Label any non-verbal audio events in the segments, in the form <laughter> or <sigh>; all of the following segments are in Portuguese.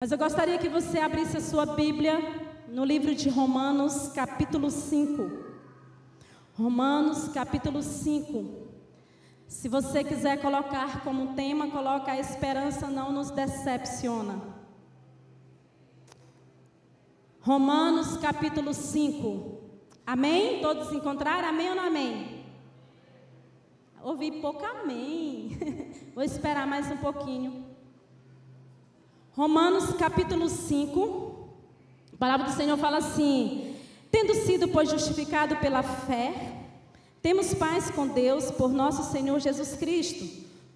Mas eu gostaria que você abrisse a sua Bíblia no livro de Romanos, capítulo 5. Romanos, capítulo 5. Se você quiser colocar como tema, coloca a esperança não nos decepciona. Romanos, capítulo 5. Amém? Todos encontraram? Amém ou não amém? Ouvi pouco amém. <laughs> Vou esperar mais um pouquinho. Romanos capítulo 5, a palavra do Senhor fala assim: Tendo sido, pois, justificado pela fé, temos paz com Deus por nosso Senhor Jesus Cristo,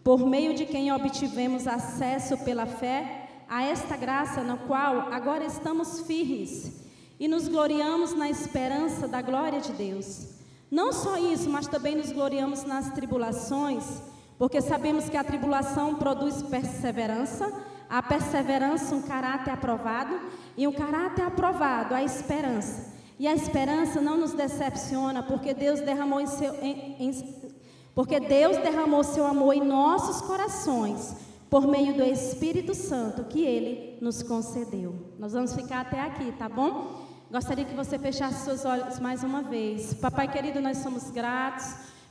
por meio de quem obtivemos acesso pela fé a esta graça na qual agora estamos firmes e nos gloriamos na esperança da glória de Deus. Não só isso, mas também nos gloriamos nas tribulações, porque sabemos que a tribulação produz perseverança a perseverança, um caráter aprovado, e um caráter aprovado, a esperança. E a esperança não nos decepciona, porque Deus derramou em seu, em, em, porque Deus derramou seu amor em nossos corações, por meio do Espírito Santo que Ele nos concedeu. Nós vamos ficar até aqui, tá bom? Gostaria que você fechasse seus olhos mais uma vez. Papai querido, nós somos gratos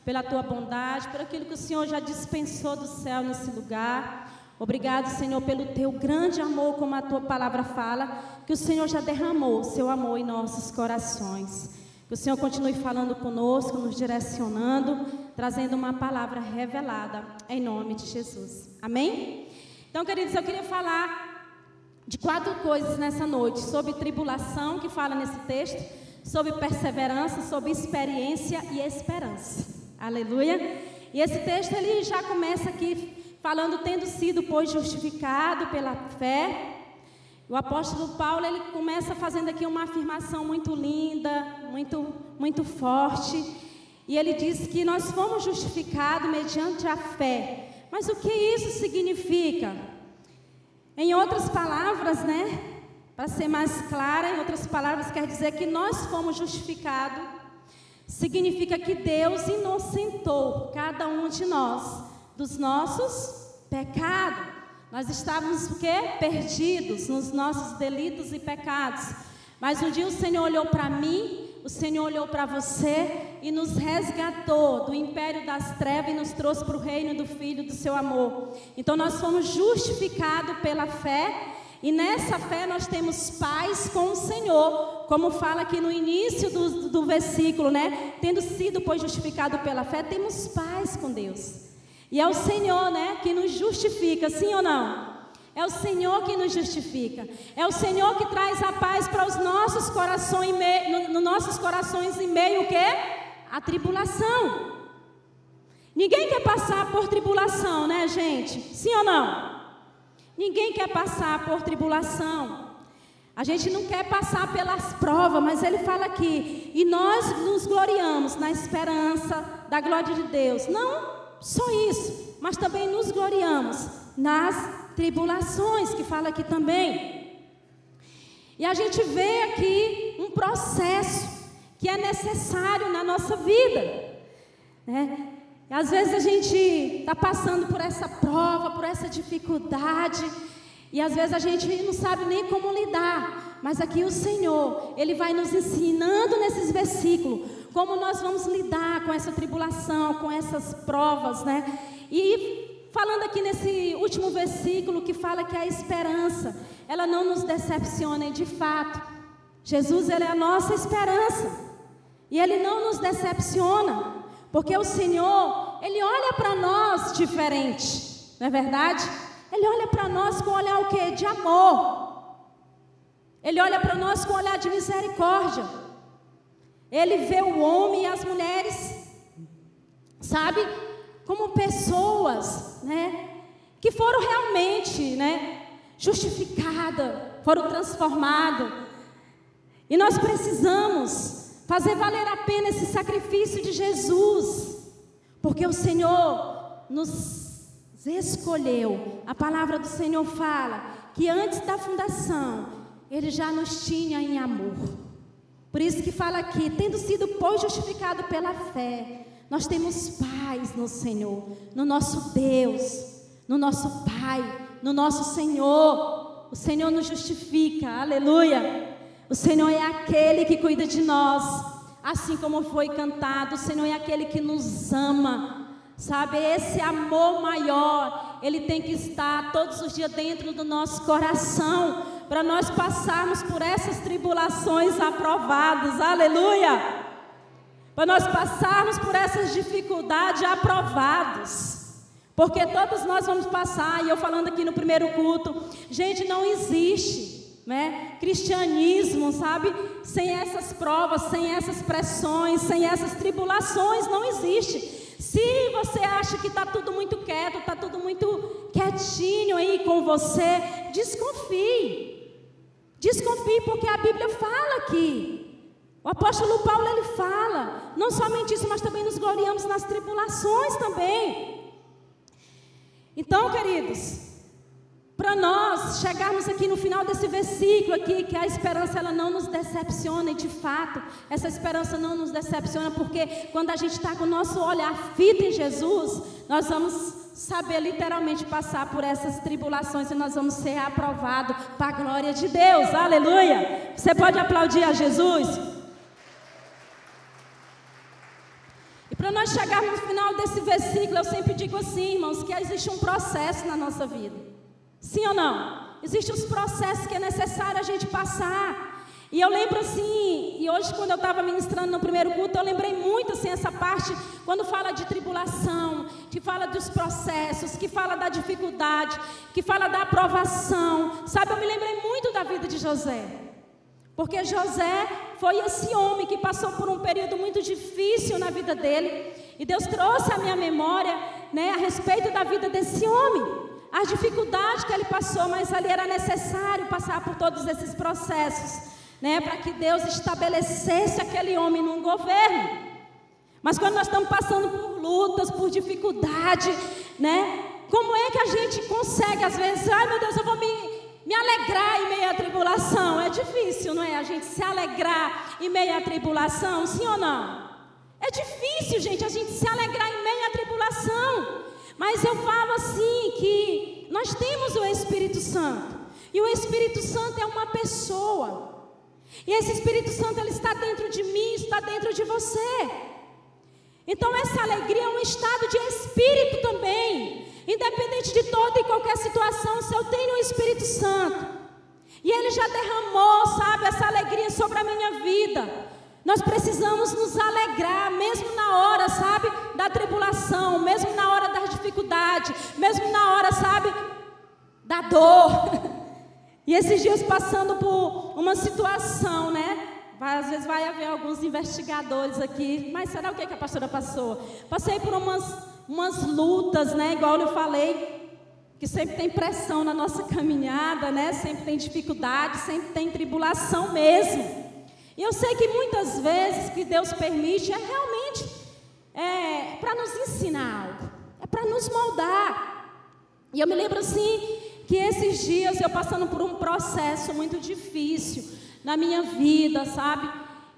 pela tua bondade, por aquilo que o Senhor já dispensou do céu nesse lugar. Obrigado, Senhor, pelo teu grande amor, como a tua palavra fala, que o Senhor já derramou o seu amor em nossos corações. Que o Senhor continue falando conosco, nos direcionando, trazendo uma palavra revelada, em nome de Jesus. Amém? Então, queridos, eu queria falar de quatro coisas nessa noite: sobre tribulação, que fala nesse texto, sobre perseverança, sobre experiência e esperança. Aleluia. E esse texto ele já começa aqui falando tendo sido, pois, justificado pela fé. O apóstolo Paulo, ele começa fazendo aqui uma afirmação muito linda, muito, muito forte. E ele diz que nós fomos justificados mediante a fé. Mas o que isso significa? Em outras palavras, né? Para ser mais clara, em outras palavras, quer dizer que nós fomos justificados. Significa que Deus inocentou cada um de nós dos nossos pecados. Nós estávamos o quê? Perdidos nos nossos delitos e pecados. Mas um dia o Senhor olhou para mim, o Senhor olhou para você e nos resgatou do império das trevas e nos trouxe para o reino do Filho do seu amor. Então nós fomos justificados pela fé e nessa fé nós temos paz com o Senhor, como fala aqui no início do, do versículo, né? Tendo sido, pois, justificado pela fé, temos paz com Deus. E é o Senhor, né, que nos justifica, sim ou não? É o Senhor que nos justifica. É o Senhor que traz a paz para os nossos corações, no, no nossos corações em meio o quê? A tribulação. Ninguém quer passar por tribulação, né, gente? Sim ou não? Ninguém quer passar por tribulação. A gente não quer passar pelas provas, mas ele fala aqui, e nós nos gloriamos na esperança da glória de Deus. Não só isso, mas também nos gloriamos nas tribulações, que fala aqui também. E a gente vê aqui um processo que é necessário na nossa vida. Né? E às vezes a gente está passando por essa prova, por essa dificuldade, e às vezes a gente não sabe nem como lidar. Mas aqui o Senhor, Ele vai nos ensinando nesses versículos como nós vamos lidar com essa tribulação, com essas provas, né? E falando aqui nesse último versículo que fala que a esperança, ela não nos decepciona, e de fato, Jesus ele é a nossa esperança. E ele não nos decepciona, porque o Senhor, ele olha para nós diferente, não é verdade? Ele olha para nós com olhar o quê? De amor. Ele olha para nós com olhar de misericórdia. Ele vê o homem e as mulheres, sabe, como pessoas, né, que foram realmente, né, justificadas, foram transformadas. E nós precisamos fazer valer a pena esse sacrifício de Jesus, porque o Senhor nos escolheu. A palavra do Senhor fala que antes da fundação, Ele já nos tinha em amor. Por isso que fala aqui, tendo sido pois justificado pela fé, nós temos paz no Senhor, no nosso Deus, no nosso Pai, no nosso Senhor. o Senhor nos justifica, aleluia. O Senhor é aquele que cuida de nós, assim como foi cantado, o Senhor é aquele que nos ama, sabe? Esse amor maior, ele tem que estar todos os dias dentro do nosso coração, para nós passarmos por essas tribulações aprovadas, aleluia. Para nós passarmos por essas dificuldades aprovados. Porque todos nós vamos passar, e eu falando aqui no primeiro culto, gente, não existe, né? Cristianismo, sabe? Sem essas provas, sem essas pressões, sem essas tribulações, não existe. Se você acha que está tudo muito quieto, está tudo muito quietinho aí com você, desconfie. Desconfie, porque a Bíblia fala aqui. O apóstolo Paulo ele fala, não somente isso, mas também nos gloriamos nas tribulações também. Então, queridos, para nós chegarmos aqui no final desse versículo aqui, que a esperança ela não nos decepciona, e de fato, essa esperança não nos decepciona, porque quando a gente está com o nosso olhar fito em Jesus, nós vamos saber literalmente passar por essas tribulações e nós vamos ser aprovados para a glória de Deus, aleluia. Você pode aplaudir a Jesus? Para nós chegarmos no final desse versículo, eu sempre digo assim, irmãos, que existe um processo na nossa vida. Sim ou não? Existem os processos que é necessário a gente passar. E eu lembro assim, e hoje quando eu estava ministrando no primeiro culto, eu lembrei muito assim essa parte, quando fala de tribulação, que fala dos processos, que fala da dificuldade, que fala da aprovação. Sabe, eu me lembrei muito da vida de José. Porque José foi esse homem que passou por um período muito difícil na vida dele. E Deus trouxe à minha memória né, a respeito da vida desse homem. As dificuldades que ele passou, mas ali era necessário passar por todos esses processos. Né, para que Deus estabelecesse aquele homem num governo. Mas quando nós estamos passando por lutas, por dificuldade, né? Como é que a gente consegue, às vezes, ai meu Deus, eu vou me me alegrar em meio à tribulação. É difícil, não é? A gente se alegrar em meio à tribulação, sim ou não? É difícil, gente, a gente se alegrar em meio à tribulação. Mas eu falo assim que nós temos o Espírito Santo. E o Espírito Santo é uma pessoa. E esse Espírito Santo ele está dentro de mim, está dentro de você. Então essa alegria é um estado de espírito também. Independente de toda e qualquer situação, se eu tenho o Espírito Santo, e Ele já derramou, sabe, essa alegria sobre a minha vida. Nós precisamos nos alegrar, mesmo na hora, sabe, mesmo na hora, sabe, da dor. <laughs> E esses dias passando por uma situação, né? Às vezes vai haver alguns investigadores aqui, mas será o que a pastora passou? Passei por umas umas lutas, né? Igual eu falei, que sempre tem pressão na nossa caminhada, né? Sempre tem dificuldade, sempre tem tribulação mesmo. E eu sei que muitas vezes que Deus permite é realmente é, para nos ensinar para nos moldar. E eu me lembro assim que esses dias eu passando por um processo muito difícil na minha vida, sabe?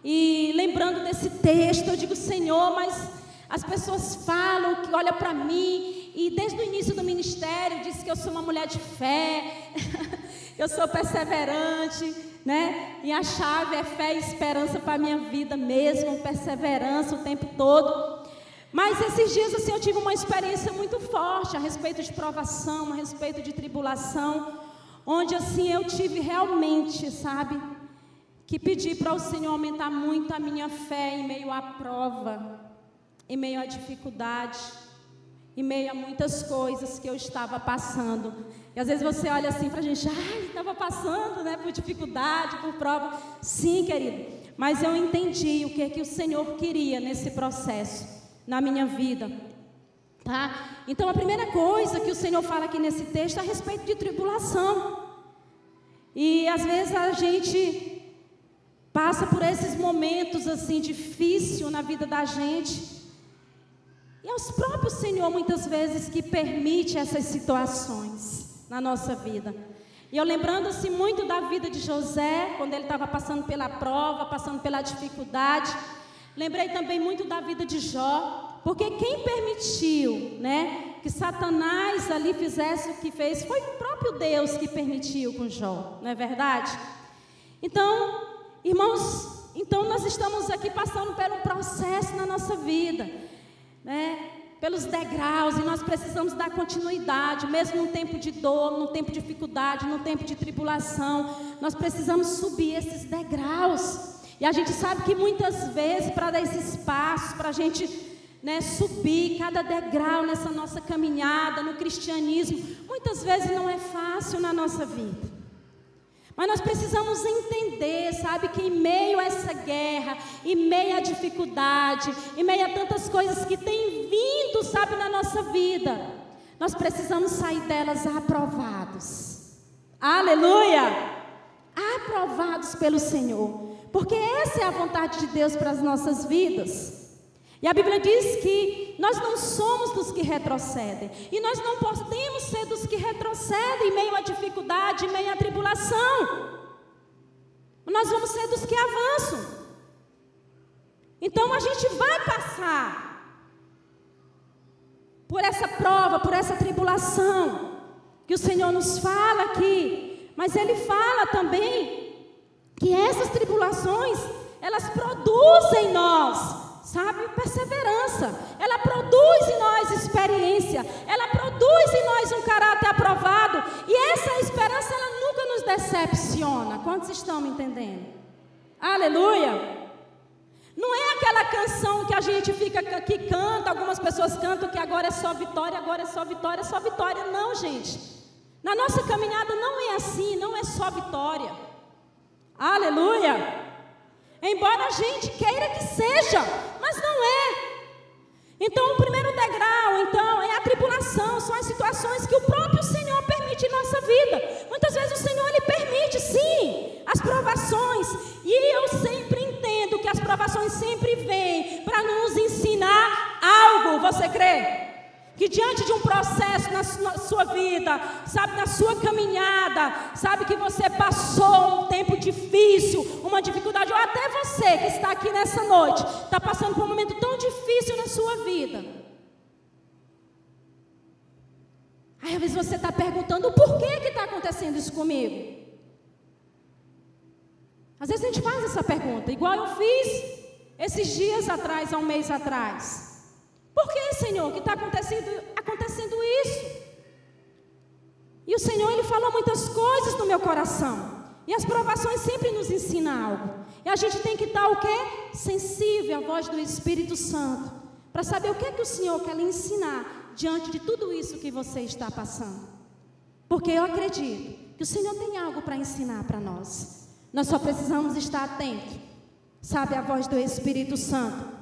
E lembrando desse texto, eu digo, Senhor, mas as pessoas falam que olha para mim e desde o início do ministério diz que eu sou uma mulher de fé, <laughs> eu sou perseverante, né? E a chave é fé e esperança para minha vida mesmo, perseverança o tempo todo. Mas esses dias assim eu tive uma experiência muito forte a respeito de provação, a respeito de tribulação, onde assim eu tive realmente, sabe, que pedir para o Senhor aumentar muito a minha fé em meio à prova em meio à dificuldade, em meio a muitas coisas que eu estava passando. E às vezes você olha assim para a gente, ai, estava passando, né, por dificuldade, por prova. Sim, querido, mas eu entendi o que que o Senhor queria nesse processo, na minha vida. Tá? Então a primeira coisa que o Senhor fala aqui nesse texto é a respeito de tribulação. E às vezes a gente passa por esses momentos assim difíceis na vida da gente. E é o próprio Senhor, muitas vezes, que permite essas situações na nossa vida. E eu lembrando-se muito da vida de José, quando ele estava passando pela prova, passando pela dificuldade. Lembrei também muito da vida de Jó, porque quem permitiu, né, que Satanás ali fizesse o que fez, foi o próprio Deus que permitiu com Jó, não é verdade? Então, irmãos, então nós estamos aqui passando por um processo na nossa vida, né? Pelos degraus, e nós precisamos dar continuidade, mesmo num tempo de dor, num tempo de dificuldade, num tempo de tribulação, nós precisamos subir esses degraus. E a gente sabe que muitas vezes, para dar esses passos, para a gente né, subir cada degrau nessa nossa caminhada no cristianismo, muitas vezes não é fácil na nossa vida. Mas nós precisamos entender, sabe, que em meio a essa guerra, em meio à dificuldade, em meio a tantas coisas que têm vindo, sabe, na nossa vida, nós precisamos sair delas aprovados. Aleluia! Aprovados pelo Senhor, porque essa é a vontade de Deus para as nossas vidas. E a Bíblia diz que nós não somos dos que retrocedem. E nós não podemos ser dos que retrocedem em meio à dificuldade, em meio à tribulação. Nós vamos ser dos que avançam. Então a gente vai passar por essa prova, por essa tribulação que o Senhor nos fala aqui. Mas Ele fala também que essas tribulações, elas produzem em nós sabe, perseverança. Ela produz em nós experiência, ela produz em nós um caráter aprovado, e essa esperança ela nunca nos decepciona. Quantos estão me entendendo? Aleluia! Não é aquela canção que a gente fica que canta, algumas pessoas cantam que agora é só vitória, agora é só vitória, é só vitória. Não, gente. Na nossa caminhada não é assim, não é só vitória. Aleluia! Embora a gente queira que seja, mas não é. Então, o primeiro degrau, então, é a tribulação, são as situações que o próprio Senhor permite em nossa vida. Muitas vezes o Senhor ele permite, sim, as provações, e eu sempre entendo que as provações sempre vêm para nos ensinar algo. Você crê? Que diante de um processo na sua vida, sabe, na sua caminhada, sabe que você passou um tempo difícil, uma dificuldade, ou até você que está aqui nessa noite, está passando por um momento tão difícil na sua vida. Aí às vezes você está perguntando, por que que está acontecendo isso comigo? Às vezes a gente faz essa pergunta, igual eu fiz esses dias atrás, há um mês atrás. Por que, Senhor, que está acontecendo, acontecendo isso? E o Senhor, Ele falou muitas coisas no meu coração. E as provações sempre nos ensinam algo. E a gente tem que estar o quê? Sensível à voz do Espírito Santo. Para saber o que é que o Senhor quer lhe ensinar diante de tudo isso que você está passando. Porque eu acredito que o Senhor tem algo para ensinar para nós. Nós só precisamos estar atentos. Sabe a voz do Espírito Santo.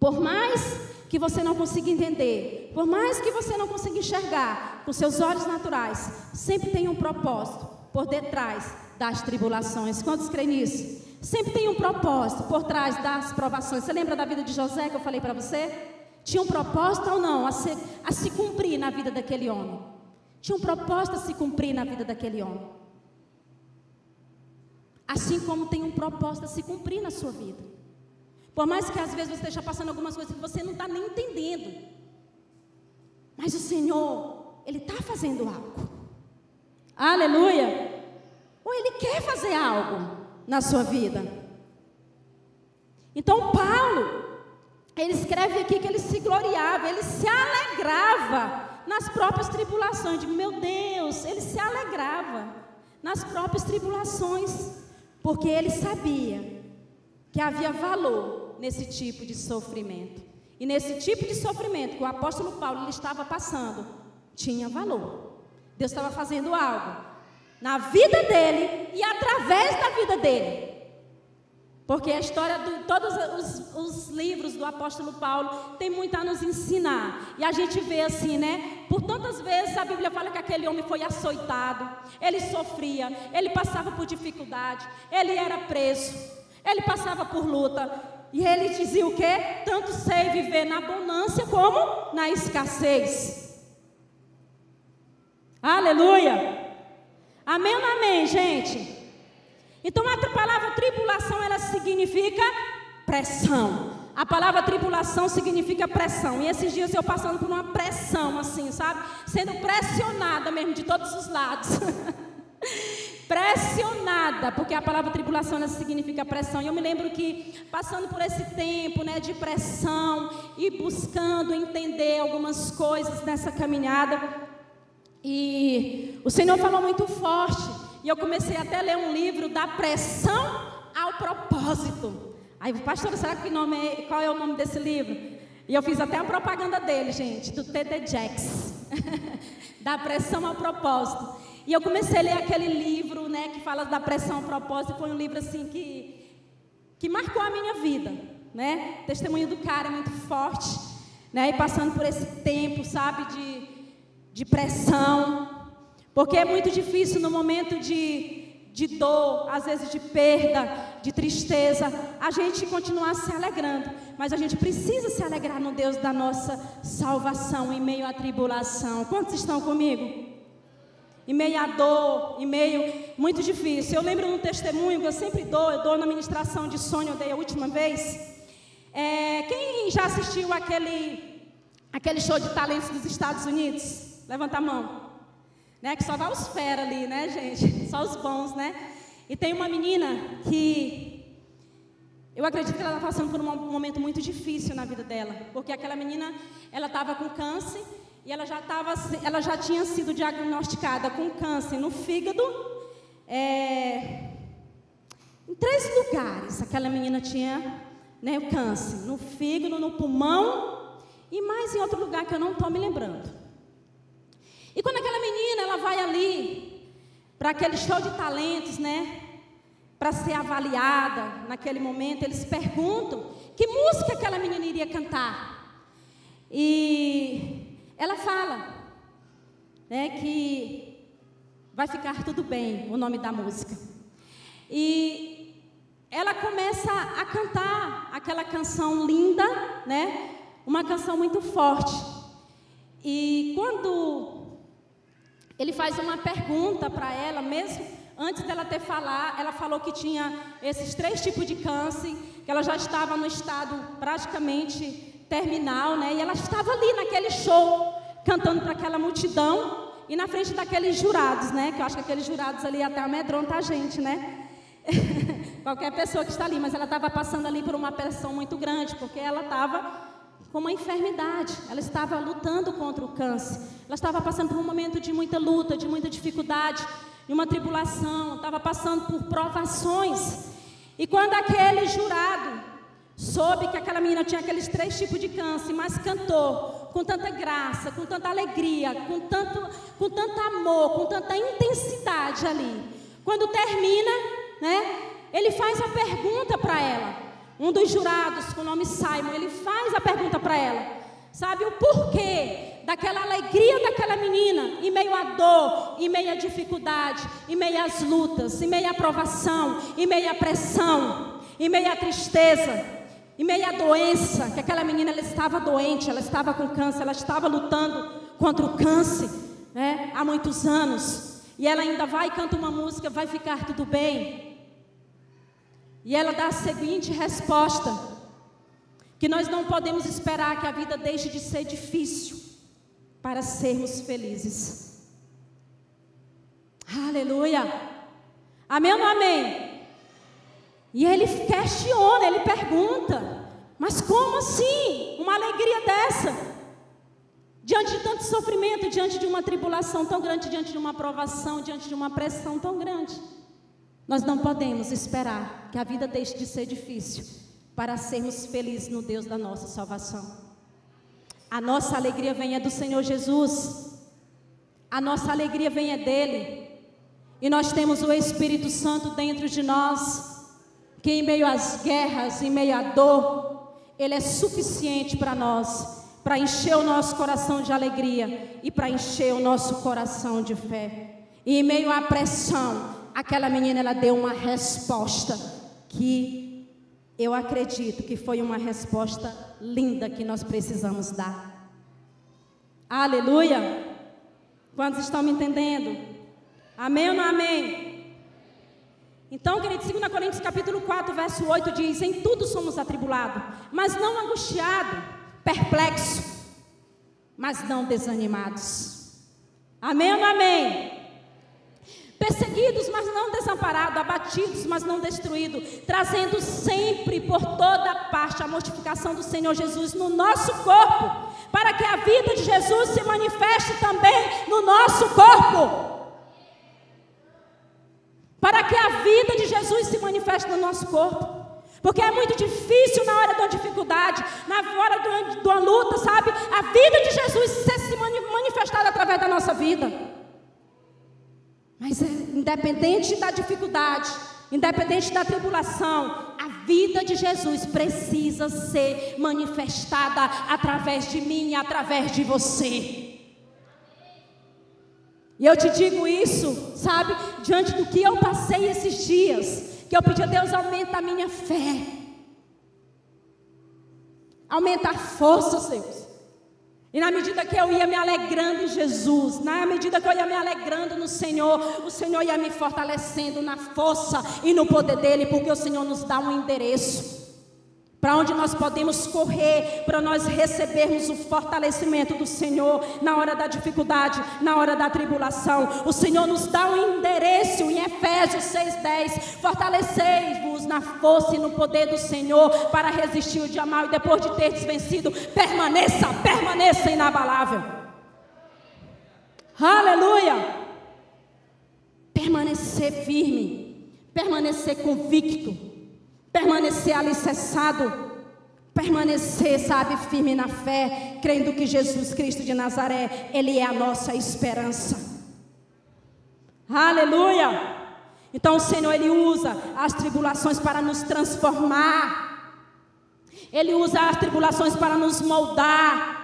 Por mais que você não consiga entender, por mais que você não consiga enxergar com seus olhos naturais, sempre tem um propósito por detrás das tribulações. Quantos creem nisso? Sempre tem um propósito por trás das provações. Você lembra da vida de José que eu falei para você? Tinha um propósito ou não a se, a se cumprir na vida daquele homem? Tinha um propósito a se cumprir na vida daquele homem. Assim como tem um propósito a se cumprir na sua vida. Por mais que às vezes você esteja passando algumas coisas que você não está nem entendendo. Mas o Senhor, Ele está fazendo algo. Aleluia. Ou Ele quer fazer algo na sua vida. Então Paulo, ele escreve aqui que ele se gloriava, ele se alegrava nas próprias tribulações. Digo, meu Deus, ele se alegrava nas próprias tribulações, porque ele sabia que havia valor nesse tipo de sofrimento. E nesse tipo de sofrimento que o apóstolo Paulo estava passando, tinha valor. Deus estava fazendo algo na vida dele e através da vida dele. Porque a história de todos os, os, livros do apóstolo Paulo tem muito a nos ensinar. E a gente vê assim, né? Por tantas vezes a Bíblia fala que aquele homem foi açoitado, ele sofria, ele passava por dificuldade, ele era preso, ele passava por luta. E ele dizia o quê? Tanto sei viver na abundância como na escassez. Aleluia. Amém ou amém, gente? Então a palavra tribulação ela significa pressão. A palavra tribulação significa pressão. E esses dias eu passando por uma pressão, assim, sabe? Sendo pressionada mesmo de todos os lados. <laughs> pressionada, porque a palavra tribulação ela significa pressão. E eu me lembro que passando por esse tempo, né, de pressão e buscando entender algumas coisas nessa caminhada, e o Senhor falou muito forte, e eu comecei até a ler um livro da pressão ao propósito. Aí, pastor, será que nome é, qual é o nome desse livro? E eu fiz até a propaganda dele, gente, do T.D. Jacks. <laughs> da pressão ao propósito. E eu comecei a ler aquele livro, né, que fala da pressão propósito, foi um livro assim que que marcou a minha vida, né? Testemunho do cara é muito forte, né? E passando por esse tempo, sabe, de, de pressão, porque é muito difícil no momento de, de dor, às vezes de perda, de tristeza, a gente continuar se alegrando, mas a gente precisa se alegrar no Deus da nossa salvação em meio à tribulação. Quantos estão comigo? Em meio à dor, em meio muito difícil. Eu lembro um testemunho que eu sempre dou, eu dou na ministração de sonho, eu dei a última vez. É, quem já assistiu aquele, aquele show de talentos dos Estados Unidos? Levanta a mão. Né, que só vai os fera ali, né, gente? <laughs> Só os bons, né? E tem uma menina que eu acredito que ela está passando por um momento muito difícil na vida dela, porque aquela menina, ela estava com câncer e ela já, tava, ela já tinha sido diagnosticada com câncer no fígado. É, em três lugares aquela menina tinha né, o câncer. No fígado, no pulmão e mais em outro lugar que eu não estou me lembrando. E quando aquela menina ela vai ali para aquele show de talentos, né? Para ser avaliada naquele momento, eles perguntam que música aquela menina iria cantar. E ela fala né, que vai ficar tudo bem, o nome da música. E ela começa a cantar aquela canção linda, né? Uma canção muito forte. E quando ele faz uma pergunta para ela, mesmo antes dela ter falar, ela falou que tinha esses três tipos de câncer, que ela já estava no estado praticamente terminal, né? E ela estava ali naquele show, cantando para aquela multidão e na frente daqueles jurados, né? Que eu acho que aqueles jurados ali até amedrontam a gente, né? <laughs> Qualquer pessoa que está ali, mas ela estava passando ali por uma pressão muito grande, porque ela estava com uma enfermidade, ela estava lutando contra o câncer, ela estava passando por um momento de muita luta, de muita dificuldade, de uma tribulação, estava passando por provações. E quando aquele jurado soube que aquela menina tinha aqueles três tipos de câncer, mas cantou com tanta graça, com tanta alegria, com tanto, com tanto amor, com tanta intensidade ali. Quando termina, né, ele faz a pergunta para ela. Um dos jurados, com o nome Simon, ele faz a pergunta para ela. Sabe o porquê daquela alegria daquela menina em meio à dor, em meio à dificuldade, em meio às lutas, em meio à provação, em meio à pressão, em meio à tristeza? Em meio à doença, que aquela menina ela estava doente, ela estava com câncer, ela estava lutando contra o câncer né, há muitos anos. E ela ainda vai e canta uma música, vai ficar tudo bem. E ela dá a seguinte resposta: que nós não podemos esperar que a vida deixe de ser difícil para sermos felizes. Aleluia. Amém ou amém? E ele questiona, ele pergunta: Mas como assim? Uma alegria dessa? Diante de tanto sofrimento, diante de uma tribulação tão grande, diante de uma provação, diante de uma pressão tão grande. Nós não podemos esperar que a vida deixe de ser difícil para sermos felizes no Deus da nossa salvação. A nossa alegria vem é do Senhor Jesus. A nossa alegria vem é dele. E nós temos o Espírito Santo dentro de nós que em meio às guerras, em meio à dor, Ele é suficiente para nós, para encher o nosso coração de alegria e para encher o nosso coração de fé. E em meio à pressão, aquela menina ela deu uma resposta que eu acredito que foi uma resposta linda que nós precisamos dar. Aleluia! Quantos estão me entendendo? Amém ou não amém? Então, querido, 2 Coríntios capítulo 4, verso 8 diz: Em tudo somos atribulados, mas não angustiados, perplexos, mas não desanimados. Amém ou amém? Perseguidos, mas não desamparados, abatidos, mas não destruídos, trazendo sempre por toda parte a mortificação do Senhor Jesus no nosso corpo, para que a vida de Jesus se manifeste também no nosso corpo. Para que a vida de Jesus se manifeste no nosso corpo. Porque é muito difícil na hora da dificuldade, na hora de uma luta, sabe? A vida de Jesus ser se manifestada através da nossa vida. Mas é, independente da dificuldade, independente da tribulação, a vida de Jesus precisa ser manifestada através de mim e através de você. E eu te digo isso, sabe, diante do que eu passei esses dias, que eu pedi a Deus aumenta a minha fé. Aumenta a força, Deus. E na medida que eu ia me alegrando em Jesus, na medida que eu ia me alegrando no Senhor, o Senhor ia me fortalecendo na força e no poder dEle, porque o Senhor nos dá um endereço para onde nós podemos correr, para nós recebermos o fortalecimento do Senhor na hora da dificuldade, na hora da tribulação. O Senhor nos dá um endereço em Efésios 6,10: Fortalecei-vos na força e no poder do Senhor para resistir o dia mal e depois de ter vencido, permaneça, permaneça inabalável. Aleluia! Permanecer firme, permanecer convicto permanecer alicerçado, permanecer, sabe, firme na fé, crendo que Jesus Cristo de Nazaré, Ele é a nossa esperança. Aleluia! Então o Senhor, Ele usa as tribulações para nos transformar, Ele usa as tribulações para nos moldar.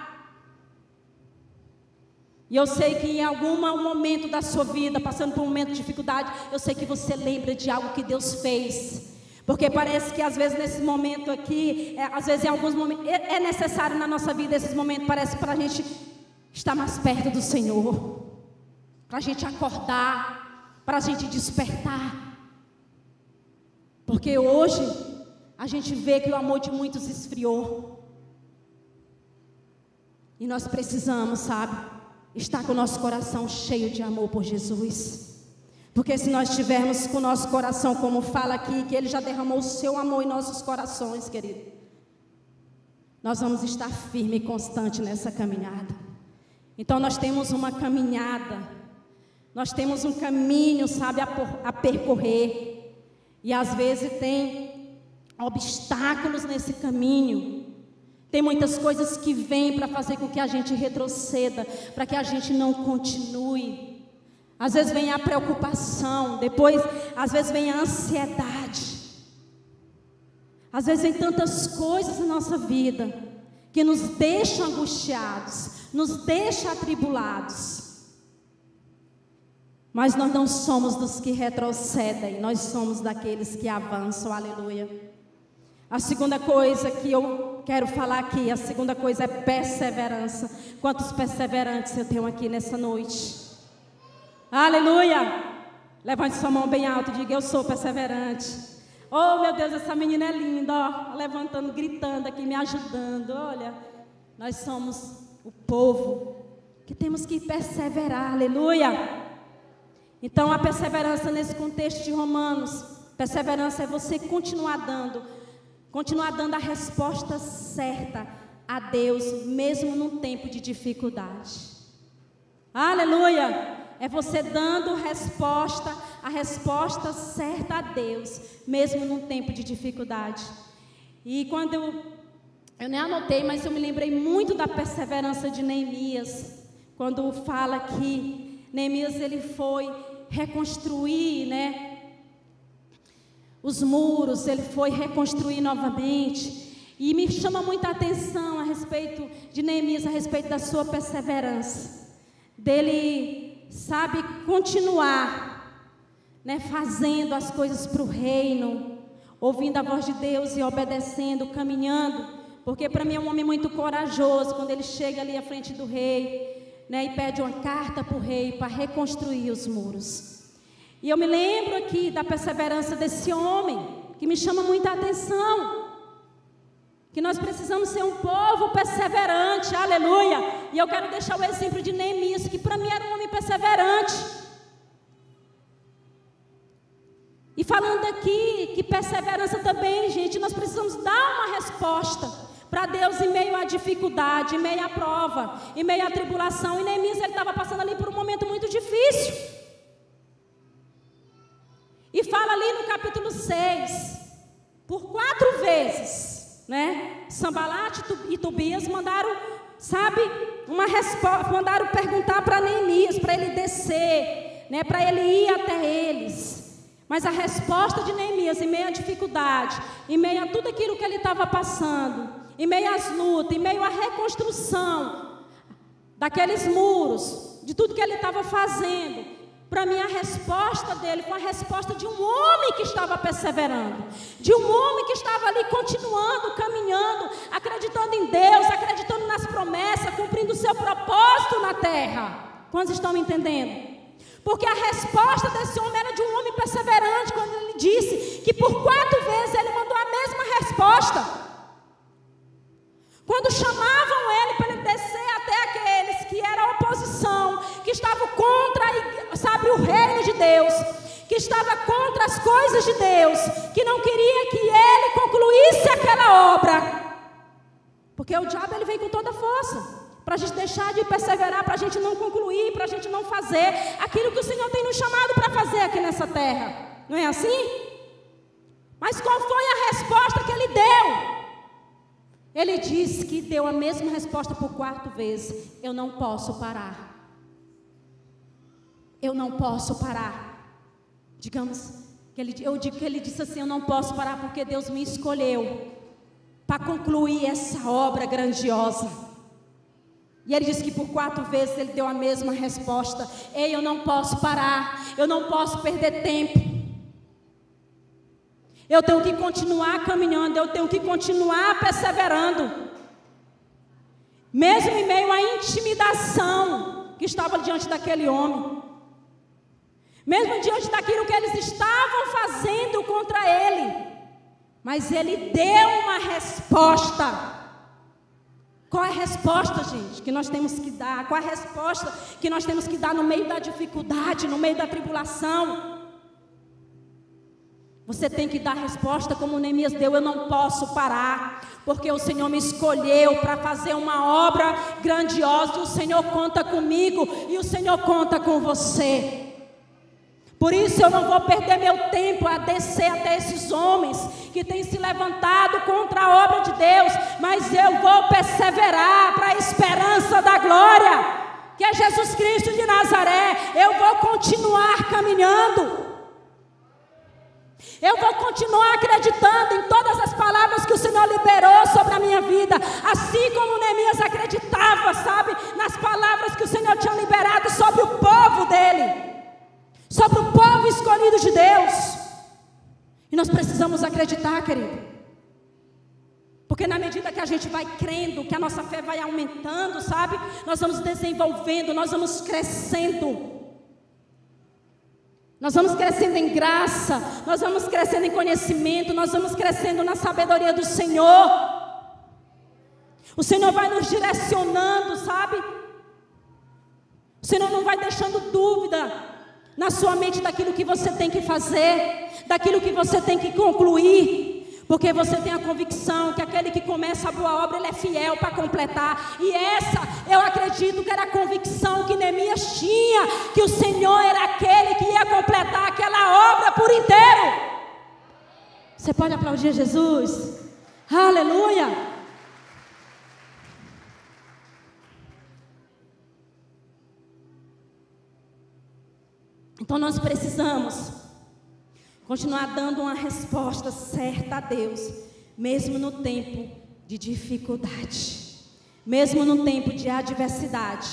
E eu sei que em algum momento da sua vida, passando por um momento de dificuldade, eu sei que você lembra de algo que Deus fez porque parece que às vezes nesse momento aqui, é, às vezes em alguns momentos, é, é necessário na nossa vida esses momentos, parece para a gente estar mais perto do Senhor, para a gente acordar, para a gente despertar. Porque hoje a gente vê que o amor de muitos esfriou. E nós precisamos, sabe, estar com o nosso coração cheio de amor por Jesus. Porque se nós tivermos com o nosso coração, como fala aqui, que Ele já derramou o seu amor em nossos corações, querido, nós vamos estar firme e constante nessa caminhada. Então nós temos uma caminhada, nós temos um caminho, sabe, a, por, a percorrer. E às vezes tem obstáculos nesse caminho. Tem muitas coisas que vêm para fazer com que a gente retroceda, para que a gente não continue. Às vezes vem a preocupação, depois, às vezes vem a ansiedade. Às vezes vem tantas coisas na nossa vida que nos deixam angustiados, nos deixam atribulados. Mas nós não somos dos que retrocedem, nós somos daqueles que avançam, aleluia. A segunda coisa que eu quero falar aqui, a segunda coisa é perseverança. Quantos perseverantes eu tenho aqui nessa noite? Aleluia! Levante sua mão bem alta e diga: Eu sou perseverante. Oh, meu Deus, essa menina é linda, ó, levantando, gritando aqui, me ajudando. Olha, nós somos o povo que temos que perseverar. Aleluia! Então, a perseverança nesse contexto de Romanos, perseverança é você continuar dando, continuar dando a resposta certa a Deus, mesmo num tempo de dificuldade. Aleluia! É você dando resposta, a resposta certa a Deus, mesmo num tempo de dificuldade. E quando eu, eu nem anotei, mas eu me lembrei muito da perseverança de Neemias, quando fala que Neemias ele foi reconstruir, né? Os muros, ele foi reconstruir novamente. E me chama muita atenção a respeito de Neemias, a respeito da sua perseverança. Dele sabe, continuar, né, fazendo as coisas para o reino, ouvindo a voz de Deus e obedecendo, caminhando, porque para mim é um homem muito corajoso quando ele chega ali à frente do rei, né, e pede uma carta para o rei para reconstruir os muros. E eu me lembro aqui da perseverança desse homem, que me chama muita atenção. Que nós precisamos ser um povo perseverante, aleluia. E eu quero deixar o exemplo de Neemias, que para mim era um homem perseverante. E falando aqui que perseverança também, gente, nós precisamos dar uma resposta para Deus em meio à dificuldade, em meio à prova, em meio à tribulação. E Neemias ele estava passando ali por um momento muito difícil. E fala ali no capítulo 6, por quatro vezes, né? Sambalat e Tobias mandaram, sabe, uma resposta, mandaram perguntar para Neemias, para ele descer, né? Para ele ir até eles. Mas a resposta de Neemias, em meio à dificuldade, em meio a tudo aquilo que ele estava passando, em meio às lutas, em meio à reconstrução daqueles muros, de tudo que ele estava fazendo, para mim a resposta dele foi a resposta de um homem que estava perseverando, de um homem que estava ali continuando, caminhando, acreditando em Deus, acreditando nas promessas, cumprindo o seu propósito na terra. Quantos estão me entendendo? Porque a resposta desse homem era de um homem perseverante, quando ele disse que por quatro vezes ele mandou a mesma resposta. Quando chamavam ele para ele descer até aqueles que eram oposição, que estavam contra, sabe, o reino de Deus, que estava contra as coisas de Deus, que não queria que ele concluísse aquela obra. Porque o diabo ele vem com toda força para a gente deixar de perseverar, para a gente não concluir, para a gente não fazer aquilo que o Senhor tem nos chamado para fazer aqui nessa terra. Não é assim? Mas qual foi a resposta que ele deu? Ele disse que deu a mesma resposta por quarto vezes: Eu não posso parar. Eu não posso parar. Digamos, que ele, eu digo que ele disse assim: Eu não posso parar porque Deus me escolheu para concluir essa obra grandiosa. E ele disse que por quatro vezes ele deu a mesma resposta: Ei, eu não posso parar, eu não posso perder tempo. Eu tenho que continuar caminhando, eu tenho que continuar perseverando. Mesmo em meio à intimidação que estava diante daquele homem. Mesmo diante daquilo que eles estavam fazendo contra ele. Mas ele deu uma resposta. Qual é a resposta, gente, que nós temos que dar? Qual é a resposta que nós temos que dar no meio da dificuldade, no meio da tribulação? Você tem que dar resposta como Neemias deu: eu não posso parar, porque o Senhor me escolheu para fazer uma obra grandiosa, e o Senhor conta comigo e o Senhor conta com você. Por isso eu não vou perder meu tempo a descer até esses homens que têm se levantado contra a obra de Deus, mas eu vou perseverar para a esperança da glória, que é Jesus Cristo de Nazaré. Eu vou continuar caminhando. Eu vou continuar acreditando em todas as palavras que o Senhor liberou sobre a minha vida, assim como Neemias acreditava, sabe, nas palavras que o Senhor tinha liberado sobre o povo dele sobre o povo escolhido de Deus. E nós precisamos acreditar, querido. Porque na medida que a gente vai crendo, que a nossa fé vai aumentando, sabe? Nós vamos desenvolvendo, nós vamos crescendo. Nós vamos crescendo em graça, nós vamos crescendo em conhecimento, nós vamos crescendo na sabedoria do Senhor. O Senhor vai nos direcionando, sabe? O Senhor não vai deixando dúvida na sua mente daquilo que você tem que fazer, daquilo que você tem que concluir. Porque você tem a convicção que aquele que começa a boa obra, ele é fiel para completar. E essa, eu acredito que era a convicção que Neemias tinha, que o Senhor era aquele que ia completar aquela obra por inteiro. Você pode aplaudir Jesus? Aleluia! Então nós precisamos continuar dando uma resposta certa a Deus, mesmo no tempo de dificuldade, mesmo no tempo de adversidade.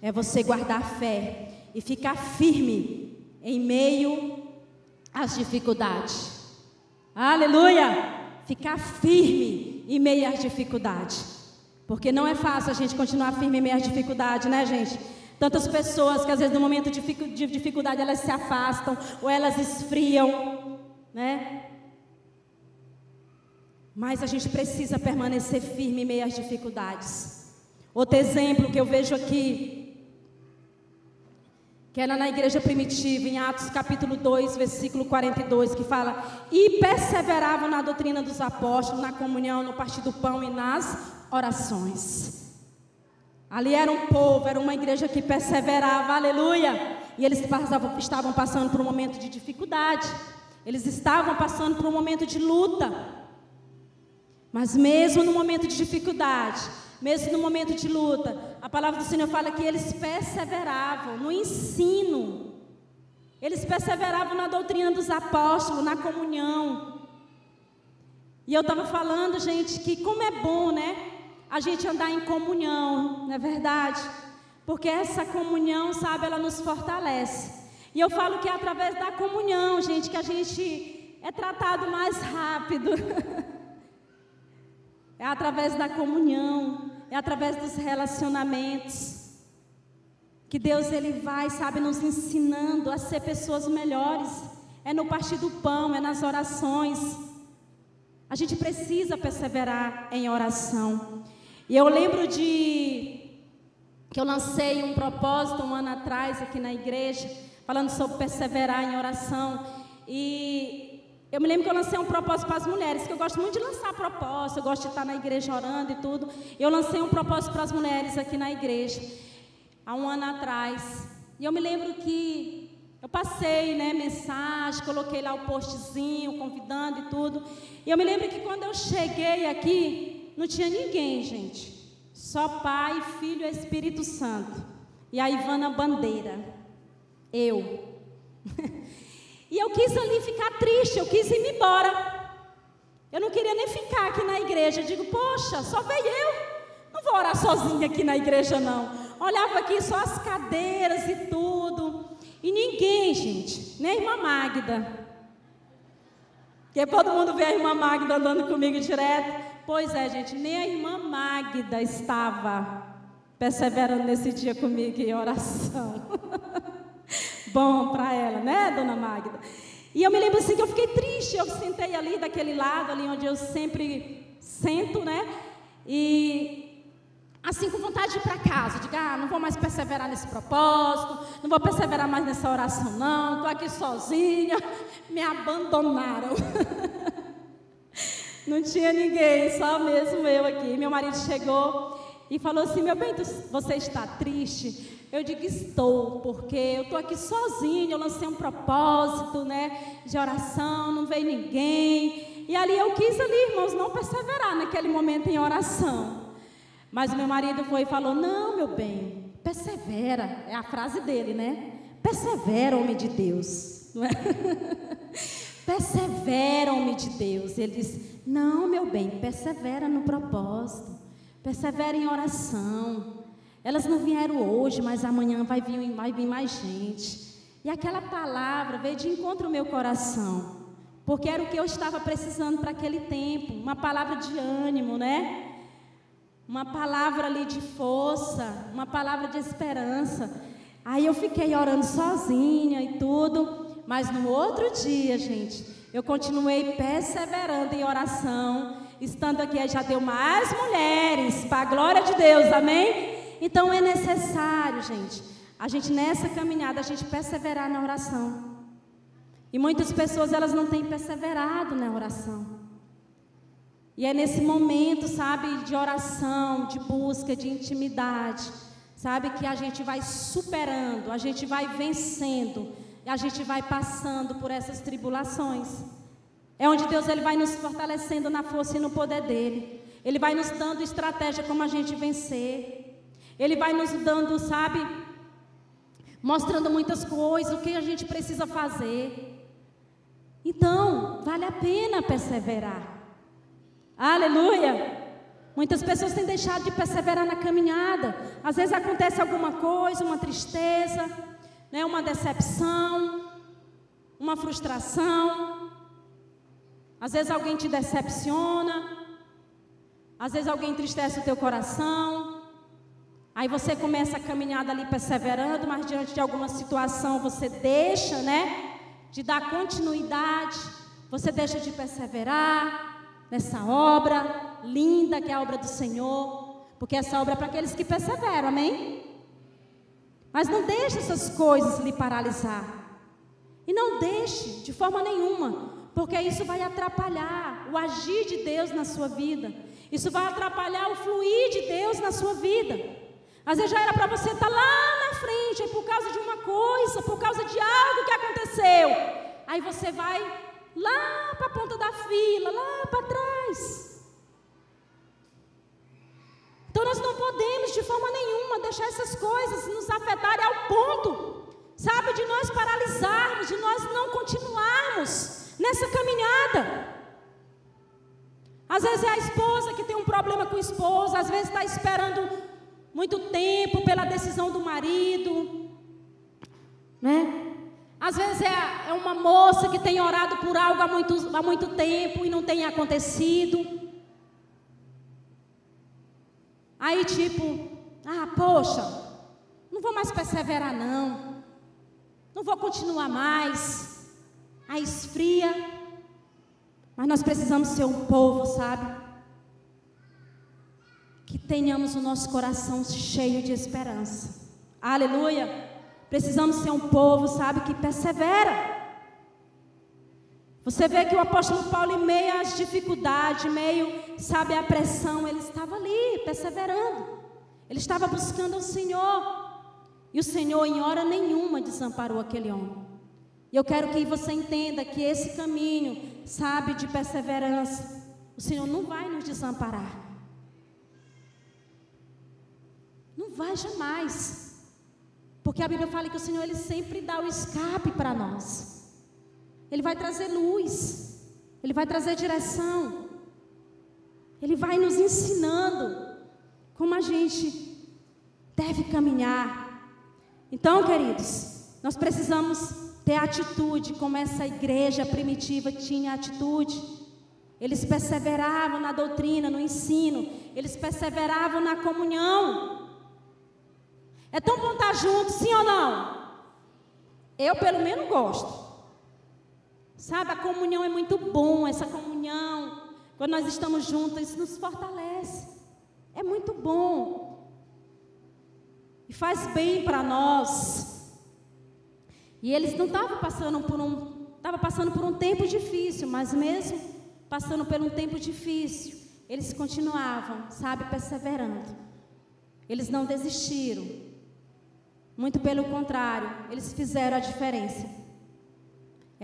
É você guardar a fé e ficar firme em meio às dificuldades. Aleluia! Ficar firme em meio às dificuldades. Porque não é fácil a gente continuar firme em meio às dificuldades, né, gente? Tantas pessoas que às vezes no momento de dificuldade elas se afastam ou elas esfriam, né? Mas a gente precisa permanecer firme em meio às dificuldades. Outro exemplo que eu vejo aqui que era na igreja primitiva, em Atos capítulo 2, versículo 42, que fala: E perseveravam na doutrina dos apóstolos, na comunhão, no partir do pão e nas orações. Ali era um povo, era uma igreja que perseverava, aleluia. E eles passavam, estavam passando por um momento de dificuldade, eles estavam passando por um momento de luta. Mas mesmo no momento de dificuldade, mesmo no momento de luta, a palavra do Senhor fala que eles perseveravam no ensino, eles perseveravam na doutrina dos apóstolos, na comunhão. E eu estava falando, gente, que como é bom, né? A gente andar em comunhão, não é verdade? Porque essa comunhão, sabe, ela nos fortalece. E eu falo que é através da comunhão, gente, que a gente é tratado mais rápido. <laughs> é através da comunhão é através dos relacionamentos. Que Deus ele vai, sabe, nos ensinando a ser pessoas melhores. É no partir do pão, é nas orações. A gente precisa perseverar em oração. E eu lembro de que eu lancei um propósito um ano atrás aqui na igreja, falando sobre perseverar em oração. E eu me lembro que eu lancei um propósito para as mulheres, que eu gosto muito de lançar propósito, eu gosto de estar na igreja orando e tudo. Eu lancei um propósito para as mulheres aqui na igreja, há um ano atrás. E eu me lembro que eu passei, né, mensagem, coloquei lá o postzinho, convidando e tudo. E eu me lembro que quando eu cheguei aqui, não tinha ninguém, gente. Só Pai, Filho e Espírito Santo. E a Ivana Bandeira. Eu. <laughs> E eu quis ali ficar triste, eu quis ir embora. Eu não queria nem ficar aqui na igreja. Eu digo, poxa, só veio eu. Não vou orar sozinha aqui na igreja, não. Olhava aqui só as cadeiras e tudo. E ninguém, gente, nem a irmã Magda. Porque todo mundo vê a irmã Magda andando comigo direto. Pois é, gente, nem a irmã Magda estava perseverando nesse dia comigo em oração. <laughs> bom para ela, né, dona Magda? E eu me lembro assim que eu fiquei triste, eu sentei ali daquele lado, ali onde eu sempre sento, né? E assim com vontade de ir para casa, diga, ah, não vou mais perseverar nesse propósito, não vou perseverar mais nessa oração, não, estou aqui sozinha, me abandonaram. <laughs> não tinha ninguém, só mesmo eu aqui. Meu marido chegou e falou assim: Meu bem, você está triste? Eu digo, estou, porque eu estou aqui sozinha, eu lancei um propósito, né, de oração, não veio ninguém. E ali eu quis ali, irmãos, não perseverar naquele momento em oração. Mas meu marido foi e falou: Não, meu bem, persevera. É a frase dele, né? Persevera, homem de Deus. Não é? <laughs> persevera, homem de Deus. Ele disse: Não, meu bem, persevera no propósito. Persevera em oração. Elas não vieram hoje, mas amanhã vai vir, vai vir mais gente. E aquela palavra veio de encontro ao meu coração, porque era o que eu estava precisando para aquele tempo, uma palavra de ânimo, né? Uma palavra ali de força, uma palavra de esperança. Aí eu fiquei orando sozinha e tudo, mas no outro dia, gente, eu continuei perseverando em oração, estando aqui já deu mais mulheres, para a glória de Deus, amém? Então é necessário, gente, a gente nessa caminhada, a gente perseverar na oração. E muitas pessoas elas não têm perseverado na oração. E é nesse momento, sabe, de oração, de busca, de intimidade, sabe, que a gente vai superando, a gente vai vencendo, a gente vai passando por essas tribulações. É onde Deus ele vai nos fortalecendo na força e no poder dele. Ele vai nos dando estratégia como a gente vencer. Ele vai nos dando, sabe, mostrando muitas coisas, o que a gente precisa fazer. Então, vale a pena perseverar. Aleluia! Muitas pessoas têm deixado de perseverar na caminhada. Às vezes acontece alguma coisa, uma tristeza, né, uma decepção, uma frustração. Às vezes alguém te decepciona. Às vezes alguém entristece o teu coração. Aí você começa a caminhada ali perseverando, mas diante de alguma situação você deixa, né? De dar continuidade, você deixa de perseverar nessa obra linda que é a obra do Senhor, porque essa obra é para aqueles que perseveram, amém? Mas não deixe essas coisas lhe paralisar. E não deixe de forma nenhuma, porque isso vai atrapalhar o agir de Deus na sua vida. Isso vai atrapalhar o fluir de Deus na sua vida. Às vezes já era para você estar tá lá na frente, aí por causa de uma coisa, por causa de algo que aconteceu. Aí você vai lá para a ponta da fila, lá para trás. Então nós não podemos de forma nenhuma deixar essas coisas nos afetarem ao ponto, sabe, de nós paralisarmos, de nós não continuarmos nessa caminhada. Às vezes é a esposa que tem um problema com o esposo, às vezes está esperando muito tempo pela decisão do marido, né? Às vezes é, é uma moça que tem orado por algo há muito, há muito tempo e não tem acontecido. Aí, tipo, ah, poxa, não vou mais perseverar, não. Não vou continuar mais. Aí esfria. Mas nós precisamos ser um povo, sabe? que tenhamos o nosso coração cheio de esperança. Aleluia! Precisamos ser um povo, sabe, que persevera. Você vê que o apóstolo Paulo, em meio às dificuldades, meio, sabe, à pressão, ele estava ali, perseverando. Ele estava buscando o Senhor. E o Senhor, em hora nenhuma, desamparou aquele homem. E eu quero que você entenda que esse caminho, sabe, de perseverança, o Senhor não vai nos desamparar. Não vai jamais. Porque a Bíblia fala que o Senhor ele sempre dá o escape para nós. Ele vai trazer luz. Ele vai trazer direção. Ele vai nos ensinando como a gente deve caminhar. Então, queridos, nós precisamos ter atitude, como essa igreja primitiva tinha atitude. Eles perseveravam na doutrina, no ensino, eles perseveravam na comunhão. É tão bom estar junto, sim ou não? Eu, pelo menos, gosto. Sabe, a comunhão é muito bom, essa comunhão. Quando nós estamos juntos, isso nos fortalece. É muito bom. E faz bem para nós. E eles não estavam passando por um, estavam passando por um tempo difícil, mas mesmo passando por um tempo difícil, eles continuavam, sabe, perseverando. Eles não desistiram. Muito pelo contrário, eles fizeram a diferença.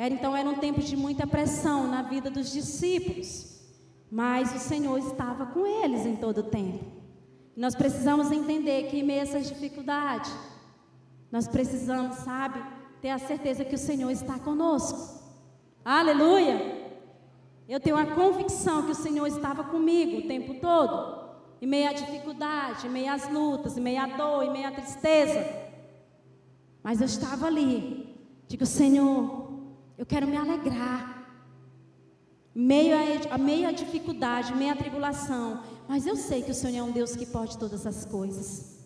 Era, então era um tempo de muita pressão na vida dos discípulos, mas o Senhor estava com eles em todo o tempo. Nós precisamos entender que em meio a essas dificuldades, nós precisamos, sabe, ter a certeza que o Senhor está conosco. Aleluia! Eu tenho a convicção que o Senhor estava comigo o tempo todo, em meio à dificuldade, em meio às lutas, em meio à dor, em meio à tristeza. Mas eu estava ali. Digo, Senhor, eu quero me alegrar. Meio a, meio a dificuldade, meio a tribulação. Mas eu sei que o Senhor é um Deus que pode todas as coisas.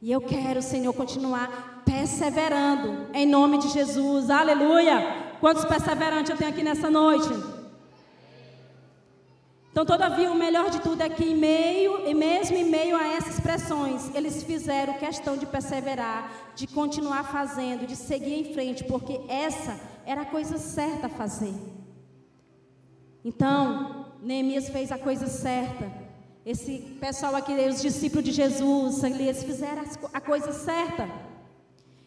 E eu quero, Senhor, continuar perseverando. Em nome de Jesus. Aleluia. Quantos perseverantes eu tenho aqui nessa noite? Então, todavia, o melhor de tudo é que, em meio, e mesmo em meio a essas pressões, eles fizeram questão de perseverar, de continuar fazendo, de seguir em frente, porque essa era a coisa certa a fazer. Então, Neemias fez a coisa certa. Esse pessoal aqui, os discípulos de Jesus, eles fizeram a coisa certa.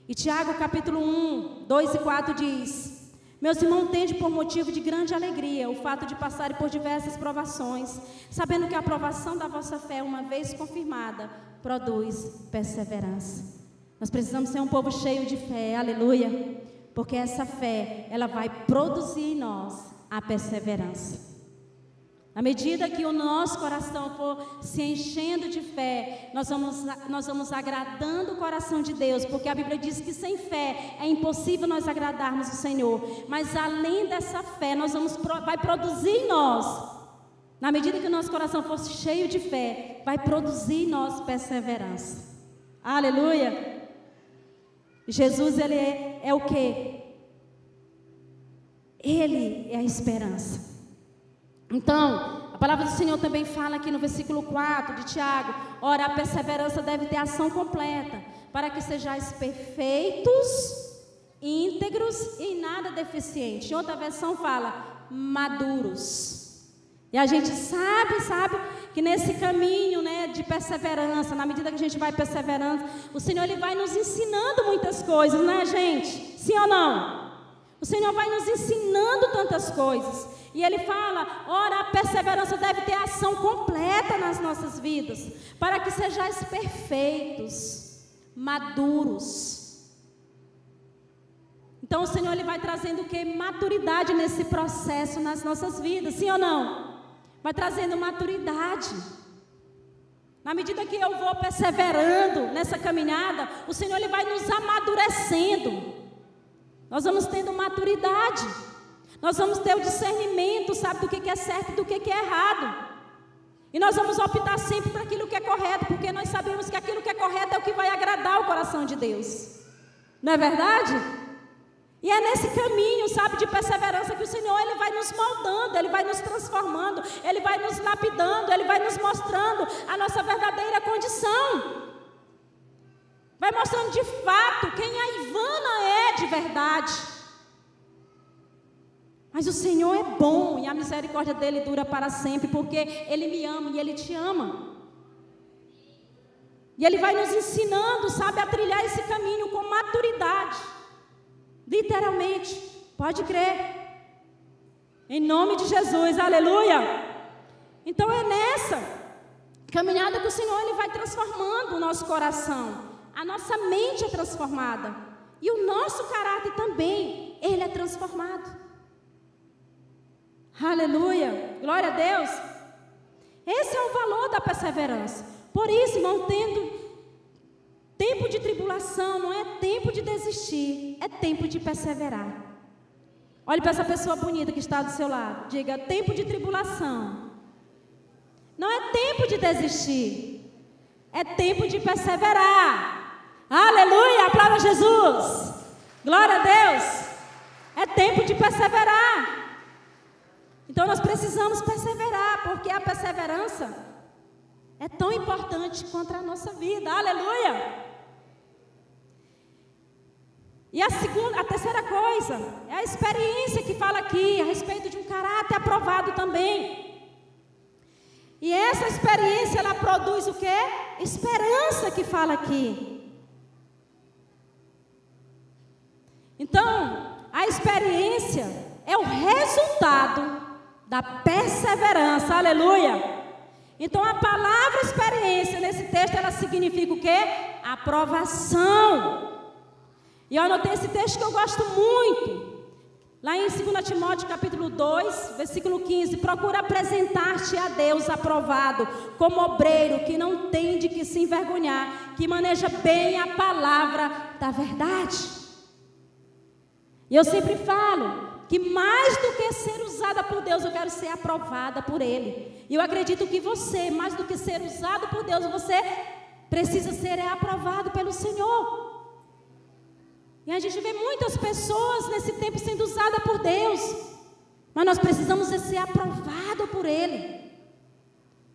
E Tiago, capítulo 1, 2 e 4 diz: meus irmãos, tende por motivo de grande alegria o fato de passarem por diversas provações, sabendo que a aprovação da vossa fé, uma vez confirmada, produz perseverança. Nós precisamos ser um povo cheio de fé, aleluia, porque essa fé, ela vai produzir em nós a perseverança. À medida que o nosso coração for se enchendo de fé, nós vamos, nós vamos agradando o coração de Deus, porque a Bíblia diz que sem fé é impossível nós agradarmos o Senhor. Mas além dessa fé, nós vamos vai produzir em nós, na medida que o nosso coração for cheio de fé, vai produzir em nós perseverança. Aleluia. Jesus, ele é, é o que? Ele é a esperança. Então, a palavra do Senhor também fala aqui no versículo 4 de Tiago: ora, a perseverança deve ter ação completa, para que sejais perfeitos, íntegros e nada deficientes. Em outra versão fala maduros. E a gente sabe, sabe, que nesse caminho, né, de perseverança, na medida que a gente vai perseverando, o Senhor ele vai nos ensinando muitas coisas, né, gente? Sim ou não? O Senhor vai nos ensinando tantas coisas. E ele fala: ora, a perseverança deve ter ação completa nas nossas vidas, para que sejais perfeitos, maduros. Então o Senhor ele vai trazendo o que? Maturidade nesse processo nas nossas vidas, sim ou não? Vai trazendo maturidade. Na medida que eu vou perseverando nessa caminhada, o Senhor ele vai nos amadurecendo. Nós vamos tendo maturidade. Nós vamos ter o discernimento, sabe, do que é certo e do que é errado. E nós vamos optar sempre para aquilo que é correto, porque nós sabemos que aquilo que é correto é o que vai agradar o coração de Deus. Não é verdade? E é nesse caminho, sabe, de perseverança que o Senhor ele vai nos moldando, ele vai nos transformando, ele vai nos lapidando, ele vai nos mostrando a nossa verdadeira condição. Vai mostrando de fato quem a Ivana é de verdade. Mas o Senhor é bom e a misericórdia dele dura para sempre, porque ele me ama e ele te ama. E ele vai nos ensinando, sabe, a trilhar esse caminho com maturidade. Literalmente, pode crer. Em nome de Jesus, aleluia. Então é nessa caminhada que o Senhor ele vai transformando o nosso coração. A nossa mente é transformada. E o nosso caráter também, ele é transformado. Aleluia. Glória a Deus. Esse é o valor da perseverança. Por isso, irmão, tendo Tempo de tribulação não é tempo de desistir, é tempo de perseverar. Olhe para essa pessoa bonita que está do seu lado. Diga: tempo de tribulação. Não é tempo de desistir, é tempo de perseverar. Aleluia! Aplauda Jesus. Glória a Deus. É tempo de perseverar. Então nós precisamos perseverar, porque a perseverança é tão importante quanto a nossa vida. Aleluia! E a segunda, a terceira coisa é a experiência que fala aqui a respeito de um caráter aprovado também. E essa experiência ela produz o que? Esperança que fala aqui. Então, a experiência é o resultado da perseverança. Aleluia. Então a palavra experiência nesse texto ela significa o quê? Aprovação. E eu anotei esse texto que eu gosto muito. Lá em 2 Timóteo capítulo 2, versículo 15, procura apresentar-te a Deus aprovado, como obreiro que não tem de que se envergonhar, que maneja bem a palavra da verdade. E eu sempre falo que mais do que ser usada por Deus, eu quero ser aprovada por Ele. E eu acredito que você, mais do que ser usado por Deus, você precisa ser aprovado pelo Senhor. E a gente vê muitas pessoas nesse tempo sendo usadas por Deus. Mas nós precisamos ser aprovados por Ele.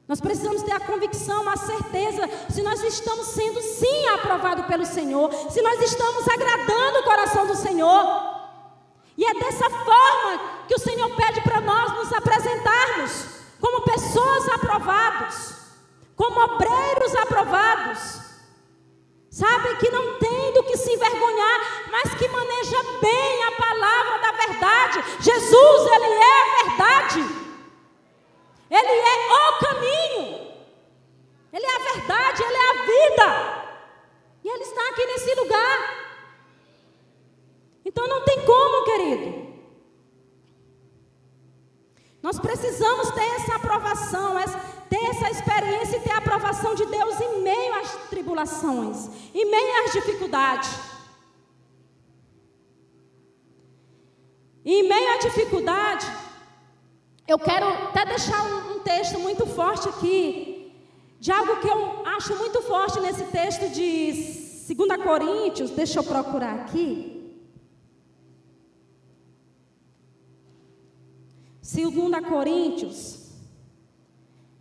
Nós precisamos ter a convicção, a certeza, se nós estamos sendo sim aprovados pelo Senhor, se nós estamos agradando o coração do Senhor. E é dessa forma que o Senhor pede para nós nos apresentarmos como pessoas aprovadas, como obreiros aprovados. Sabe que não tem do que se envergonhar, mas que maneja bem a palavra da verdade. Jesus, ele é a verdade. Ele é o caminho. Ele é a verdade, ele é a vida. E ele está aqui nesse lugar. Então não tem como, querido. Nós precisamos ter essa aprovação, essa, ter essa experiência e ter a aprovação de Deus em meio às tribulações, em meio às dificuldades. Em meio à dificuldade, eu quero até deixar um, um texto muito forte aqui, de algo que eu acho muito forte nesse texto de 2 Coríntios, deixa eu procurar aqui. 2 Coríntios,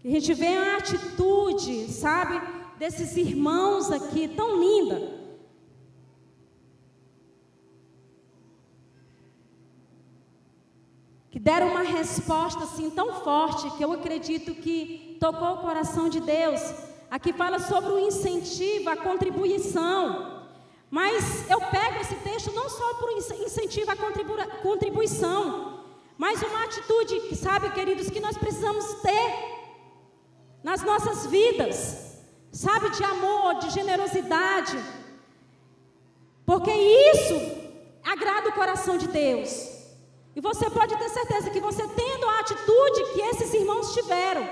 a gente vê a atitude, sabe, desses irmãos aqui, tão linda. Que deram uma resposta assim tão forte que eu acredito que tocou o coração de Deus. Aqui fala sobre o incentivo, a contribuição. Mas eu pego esse texto não só por incentivo à contribuição, mas uma atitude, sabe, queridos, que nós precisamos ter nas nossas vidas, sabe, de amor, de generosidade, porque isso agrada o coração de Deus. E você pode ter certeza que você tendo a atitude que esses irmãos tiveram,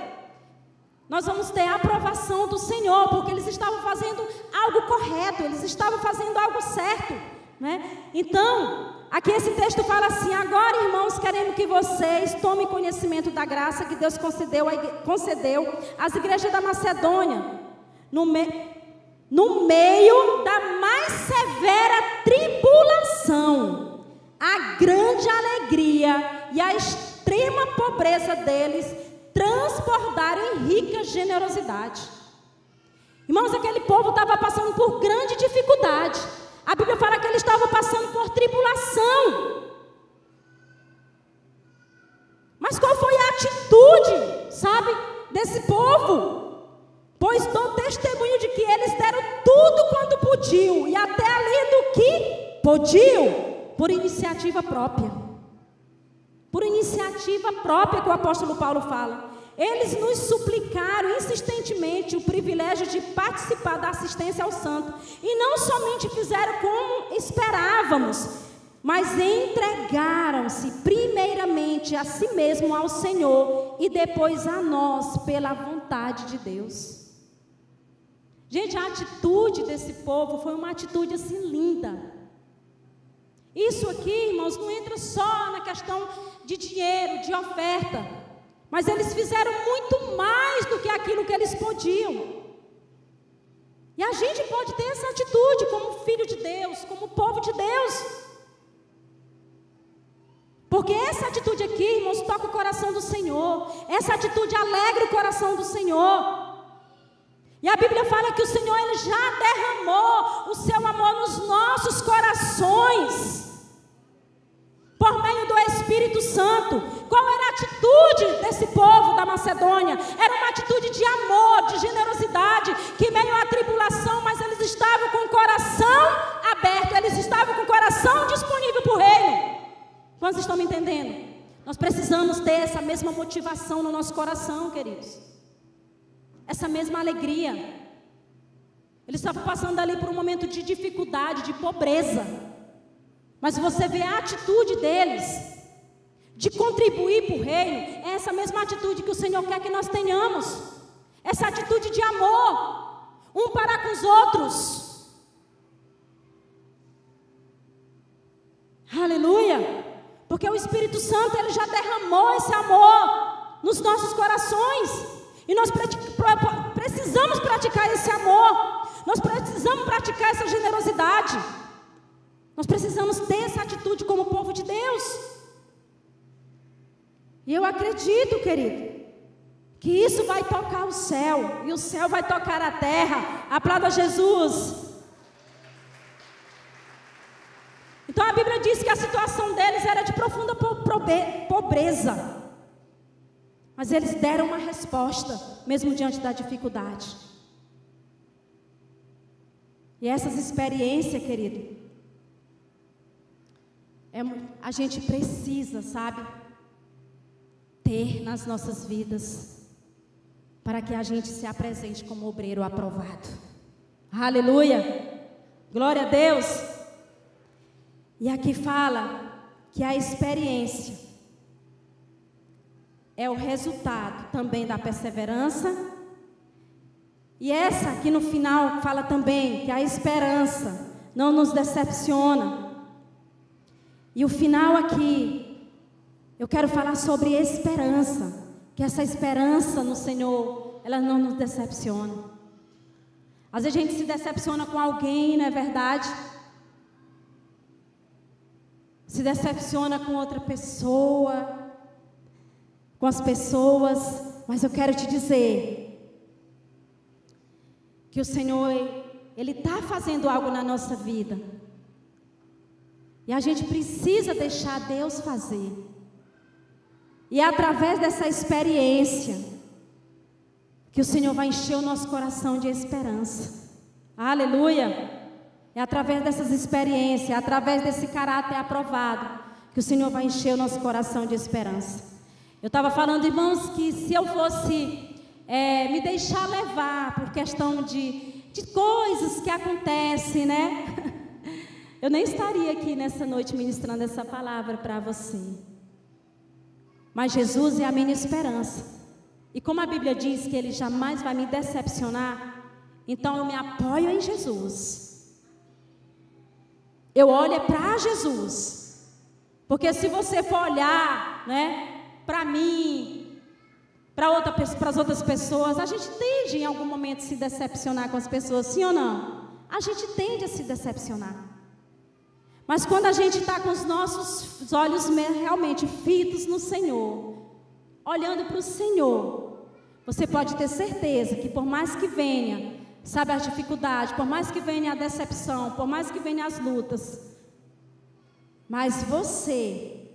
nós vamos ter a aprovação do Senhor, porque eles estavam fazendo algo correto, eles estavam fazendo algo certo, né? Então, Aqui esse texto fala assim: agora, irmãos, queremos que vocês tomem conhecimento da graça que Deus concedeu, concedeu às igrejas da Macedônia, no, me, no meio da mais severa tribulação, a grande alegria e a extrema pobreza deles transbordaram em rica generosidade. Irmãos, aquele povo estava passando por grande dificuldade. A Bíblia fala que eles estavam passando por tribulação. Mas qual foi a atitude, sabe, desse povo? Pois dou testemunho de que eles deram tudo quanto podiam, e até além do que podiam, por iniciativa própria. Por iniciativa própria que o apóstolo Paulo fala. Eles nos suplicaram insistentemente o privilégio de participar da assistência ao santo. E não somente fizeram como esperávamos, mas entregaram-se primeiramente a si mesmo ao Senhor e depois a nós pela vontade de Deus. Gente, a atitude desse povo foi uma atitude assim linda. Isso aqui, irmãos, não entra só na questão de dinheiro, de oferta. Mas eles fizeram muito mais do que aquilo que eles podiam. E a gente pode ter essa atitude como filho de Deus, como povo de Deus. Porque essa atitude aqui, irmãos, toca o coração do Senhor. Essa atitude alegra o coração do Senhor. E a Bíblia fala que o Senhor ele já derramou o seu amor nos nossos corações por meio do Espírito Santo. Qual era a atitude desse povo da Macedônia? Era uma atitude de amor, de generosidade, que meio à tribulação, mas eles estavam com o coração aberto, eles estavam com o coração disponível para o reino. Quantos estão me entendendo? Nós precisamos ter essa mesma motivação no nosso coração, queridos. Essa mesma alegria. Eles estavam passando ali por um momento de dificuldade, de pobreza. Mas você vê a atitude deles de contribuir para o reino, é essa mesma atitude que o Senhor quer que nós tenhamos. Essa atitude de amor, um para com os outros. Aleluia! Porque o Espírito Santo ele já derramou esse amor nos nossos corações. E nós precisamos praticar esse amor. Nós precisamos praticar essa generosidade. Nós precisamos ter essa atitude como povo de Deus. E eu acredito, querido, que isso vai tocar o céu, e o céu vai tocar a terra. Aplauda Jesus. Então a Bíblia diz que a situação deles era de profunda pobreza. Mas eles deram uma resposta, mesmo diante da dificuldade. E essas experiências, querido, é, a gente precisa, sabe, ter nas nossas vidas, para que a gente se apresente como obreiro aprovado. Aleluia! Glória a Deus! E aqui fala que a experiência é o resultado também da perseverança. E essa aqui no final fala também que a esperança não nos decepciona. E o final aqui, eu quero falar sobre esperança. Que essa esperança no Senhor elas não nos decepcionam. Às vezes a gente se decepciona com alguém, não é verdade? Se decepciona com outra pessoa, com as pessoas, mas eu quero te dizer que o Senhor, Ele está fazendo algo na nossa vida. E a gente precisa deixar Deus fazer. E é através dessa experiência que o Senhor vai encher o nosso coração de esperança. Aleluia! É através dessas experiências, é através desse caráter aprovado, que o Senhor vai encher o nosso coração de esperança. Eu estava falando, irmãos, que se eu fosse é, me deixar levar por questão de, de coisas que acontecem, né? <laughs> Eu nem estaria aqui nessa noite ministrando essa palavra para você. Mas Jesus é a minha esperança. E como a Bíblia diz que Ele jamais vai me decepcionar, então eu me apoio em Jesus. Eu olho para Jesus. Porque se você for olhar, né, para mim, para outra, as outras pessoas, a gente tende em algum momento a se decepcionar com as pessoas, sim ou não? A gente tende a se decepcionar. Mas quando a gente está com os nossos olhos realmente fitos no Senhor, olhando para o Senhor, você pode ter certeza que por mais que venha, sabe, as dificuldades, por mais que venha a decepção, por mais que venha as lutas, mas você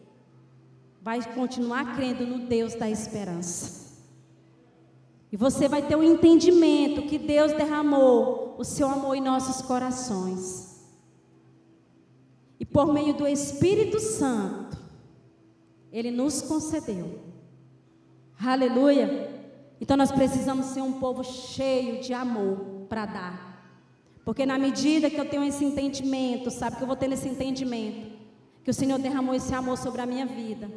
vai continuar crendo no Deus da esperança. E você vai ter o um entendimento que Deus derramou o seu amor em nossos corações. E por meio do Espírito Santo, Ele nos concedeu Aleluia. Então nós precisamos ser um povo cheio de amor para dar. Porque na medida que eu tenho esse entendimento, sabe que eu vou ter esse entendimento, que o Senhor derramou esse amor sobre a minha vida.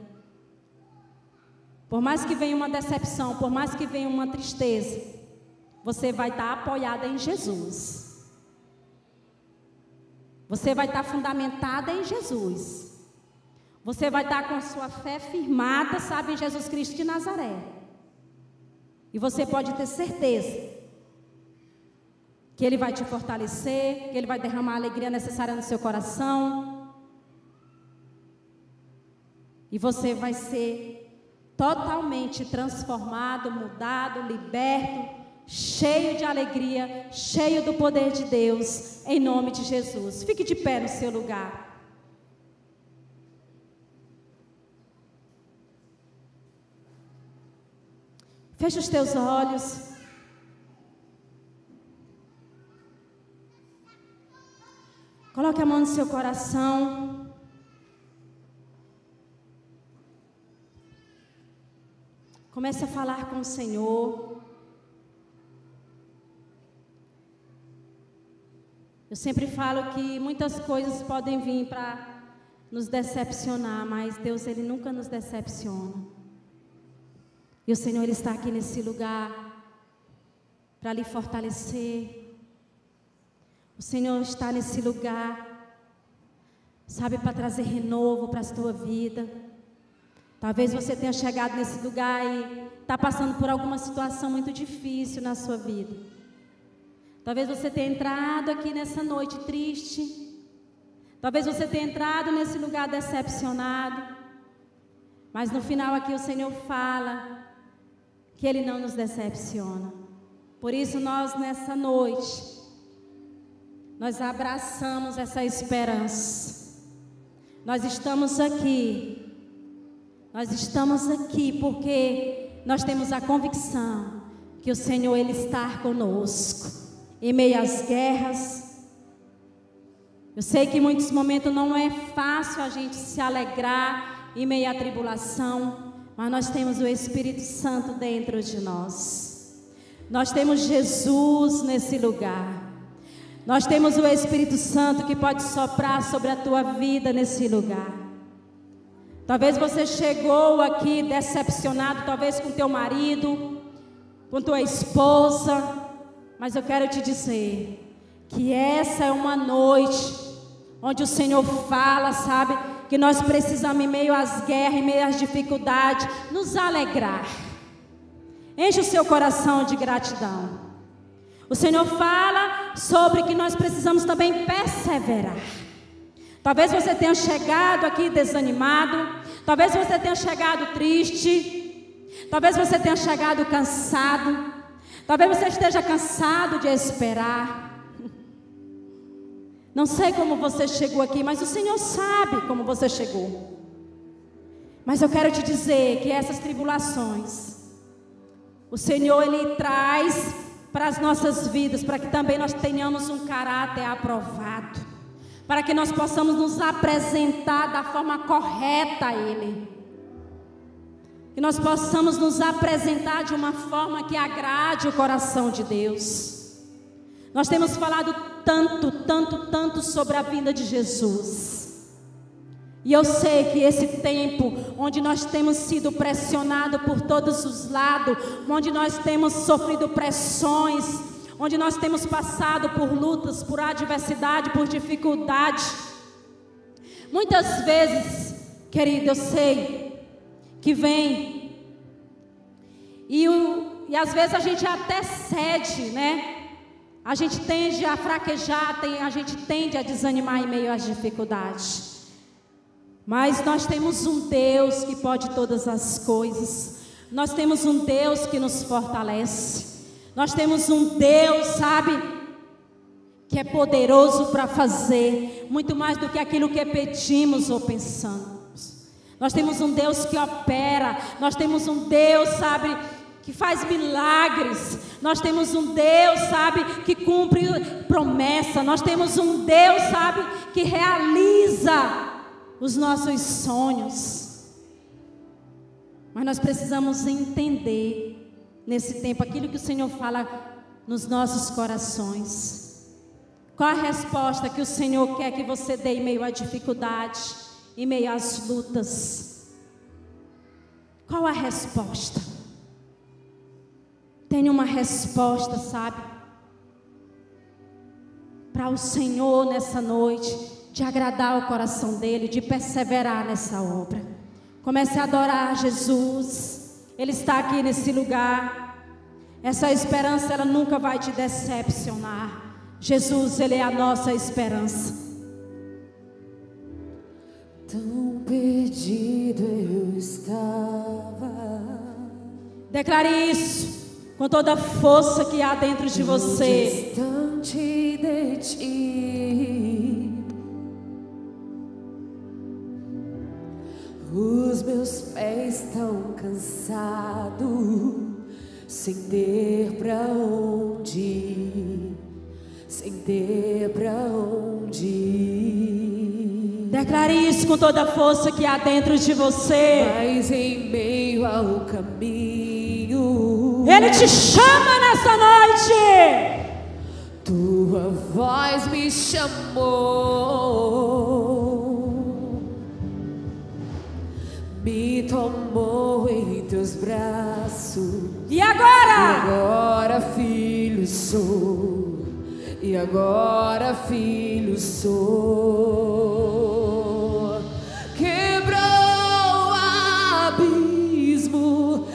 Por mais que venha uma decepção, por mais que venha uma tristeza, você vai estar apoiada em Jesus. Você vai estar fundamentada em Jesus. Você vai estar com a sua fé firmada, sabe, em Jesus Cristo de Nazaré. E você pode ter certeza que Ele vai te fortalecer, que Ele vai derramar a alegria necessária no seu coração. E você vai ser totalmente transformado, mudado, liberto, cheio de alegria, cheio do poder de Deus, em nome de Jesus. Fique de pé no seu lugar. Feche os teus olhos. Coloque a mão no seu coração. Comece a falar com o Senhor. Eu sempre falo que muitas coisas podem vir para nos decepcionar, mas Deus ele nunca nos decepciona. E o Senhor está aqui nesse lugar para lhe fortalecer. O Senhor está nesse lugar, sabe, para trazer renovo para a tua vida. Talvez você tenha chegado nesse lugar e está passando por alguma situação muito difícil na sua vida. Talvez você tenha entrado aqui nessa noite triste. Talvez você tenha entrado nesse lugar decepcionado. Mas no final aqui o Senhor fala que Ele não nos decepciona. Por isso, nós nessa noite, nós abraçamos essa esperança. Nós estamos aqui, nós estamos aqui porque nós temos a convicção que o Senhor Ele está conosco em meio às guerras. Eu sei que em muitos momentos não é fácil a gente se alegrar em meio à tribulação, mas nós temos o Espírito Santo dentro de nós. Nós temos Jesus nesse lugar. Nós temos o Espírito Santo que pode soprar sobre a tua vida nesse lugar. Talvez você chegou aqui decepcionado, talvez com teu marido, com tua esposa, mas eu quero te dizer que essa é uma noite onde o Senhor fala, sabe? que nós precisamos, em meio às guerras, em meio às dificuldades, nos alegrar. Enche o seu coração de gratidão. O Senhor fala sobre que nós precisamos também perseverar. Talvez você tenha chegado aqui desanimado, talvez você tenha chegado triste, talvez você tenha chegado cansado, talvez você esteja cansado de esperar. Não sei como você chegou aqui, mas o Senhor sabe como você chegou. Mas eu quero te dizer que essas tribulações, o Senhor Ele traz para as nossas vidas, para que também nós tenhamos um caráter aprovado, para que nós possamos nos apresentar da forma correta a Ele, que nós possamos nos apresentar de uma forma que agrade o coração de Deus. Nós temos falado tanto, tanto, tanto sobre a vinda de Jesus. E eu sei que esse tempo, onde nós temos sido pressionados por todos os lados, onde nós temos sofrido pressões, onde nós temos passado por lutas, por adversidade, por dificuldade. Muitas vezes, querido, eu sei que vem, e, o, e às vezes a gente até cede, né? A gente tende a fraquejar, a gente tende a desanimar em meio às dificuldades. Mas nós temos um Deus que pode todas as coisas. Nós temos um Deus que nos fortalece. Nós temos um Deus, sabe, que é poderoso para fazer muito mais do que aquilo que pedimos ou pensamos. Nós temos um Deus que opera. Nós temos um Deus, sabe, que faz milagres. Nós temos um Deus, sabe, que cumpre promessa. Nós temos um Deus, sabe, que realiza os nossos sonhos. Mas nós precisamos entender nesse tempo aquilo que o Senhor fala nos nossos corações. Qual a resposta que o Senhor quer que você dê em meio à dificuldade, em meio às lutas? Qual a resposta? Tenha uma resposta, sabe? Para o Senhor nessa noite, de agradar o coração dele, de perseverar nessa obra. Comece a adorar Jesus. Ele está aqui nesse lugar. Essa esperança ela nunca vai te decepcionar. Jesus, ele é a nossa esperança. Tão perdido eu estava. Declare isso com toda a força que há dentro de você. Distante de ti. Os meus pés estão cansados, sem ter pra onde ir, sem ter pra onde ir. Declare isso com toda a força que há dentro de você. Mas em meio ao caminho, Ele te chama nessa noite. tua voz me chamou, me tomou em teus braços. E E agora? agora, filho, sou. E agora, filho, sou. mesmo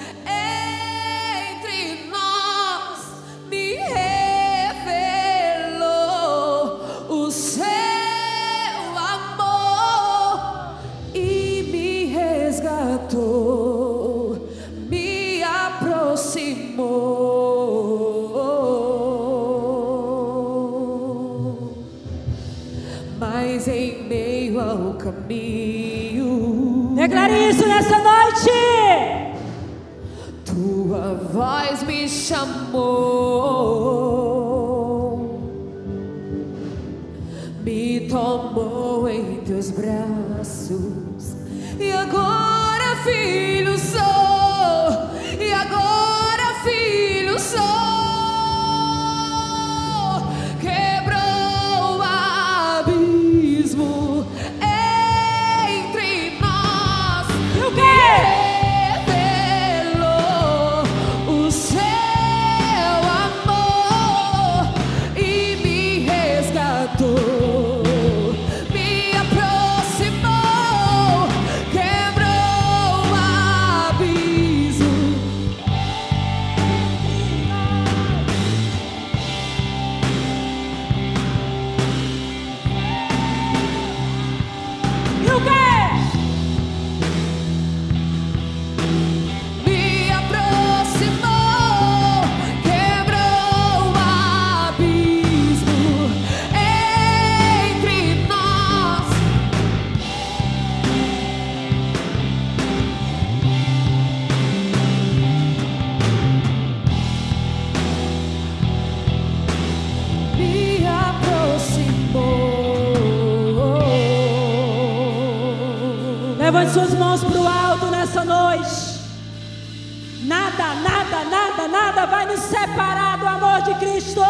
Nada, nada, nada, nada vai nos separar do amor de Cristo.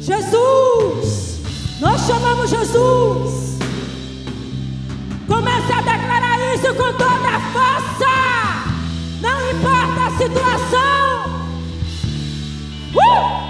Jesus, nós chamamos Jesus. Comece a declarar isso com toda a força. Não importa a situação. Uh!